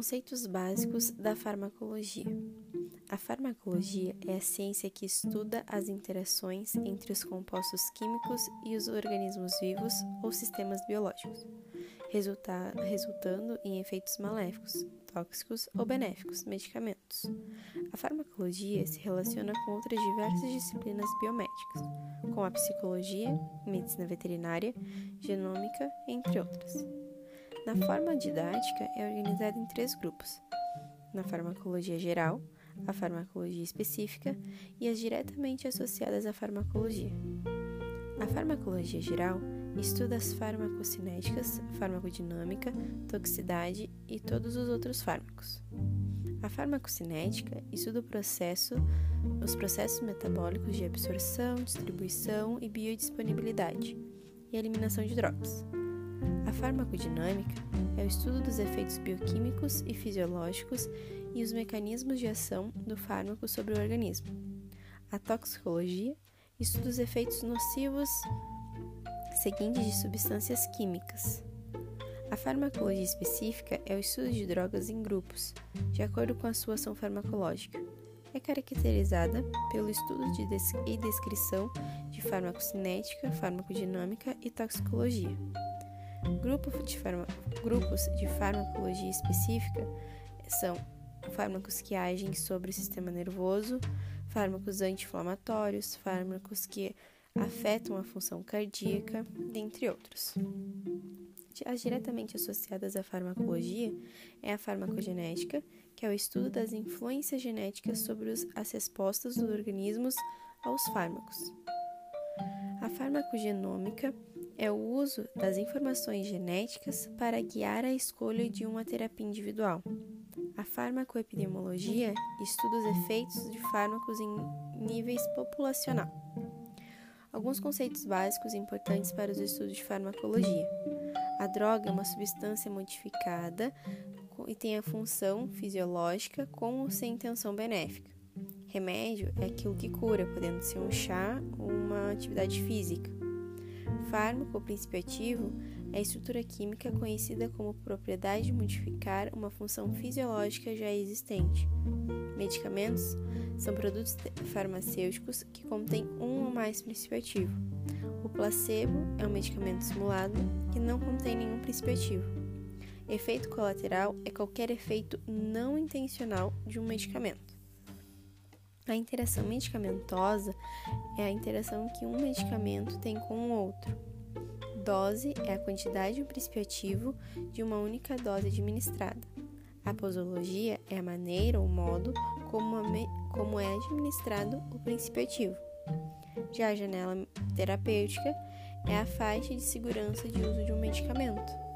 Conceitos básicos da farmacologia. A farmacologia é a ciência que estuda as interações entre os compostos químicos e os organismos vivos ou sistemas biológicos, resultando em efeitos maléficos, tóxicos ou benéficos, medicamentos. A farmacologia se relaciona com outras diversas disciplinas biomédicas, como a psicologia, medicina veterinária, genômica, entre outras. Na forma didática, é organizada em três grupos: na farmacologia geral, a farmacologia específica e as diretamente associadas à farmacologia. A farmacologia geral estuda as farmacocinéticas, farmacodinâmica, toxicidade e todos os outros fármacos. A farmacocinética estuda o processo, os processos metabólicos de absorção, distribuição e biodisponibilidade e eliminação de drogas. A farmacodinâmica é o estudo dos efeitos bioquímicos e fisiológicos e os mecanismos de ação do fármaco sobre o organismo. A toxicologia estuda os efeitos nocivos seguintes de substâncias químicas. A farmacologia específica é o estudo de drogas em grupos, de acordo com a sua ação farmacológica. É caracterizada pelo estudo de des e descrição de farmacocinética, farmacodinâmica e toxicologia. Grupo de grupos de farmacologia específica são fármacos que agem sobre o sistema nervoso, fármacos anti-inflamatórios, fármacos que afetam a função cardíaca, dentre outros. As diretamente associadas à farmacologia é a farmacogenética, que é o estudo das influências genéticas sobre as respostas dos organismos aos fármacos. A farmacogenômica é o uso das informações genéticas para guiar a escolha de uma terapia individual. A farmacoepidemiologia estuda os efeitos de fármacos em níveis populacional. Alguns conceitos básicos importantes para os estudos de farmacologia. A droga é uma substância modificada e tem a função fisiológica com ou sem intenção benéfica. Remédio é aquilo que cura, podendo ser um chá ou uma atividade física. Fármaco ou princípio ativo é a estrutura química conhecida como propriedade de modificar uma função fisiológica já existente. Medicamentos são produtos farmacêuticos que contêm um ou mais princípio. O placebo é um medicamento simulado que não contém nenhum princípio. Efeito colateral é qualquer efeito não intencional de um medicamento. A interação medicamentosa é a interação que um medicamento tem com o outro. Dose é a quantidade de um princípio de uma única dose administrada. A posologia é a maneira ou modo como, como é administrado o princípio ativo. Já a janela terapêutica é a faixa de segurança de uso de um medicamento.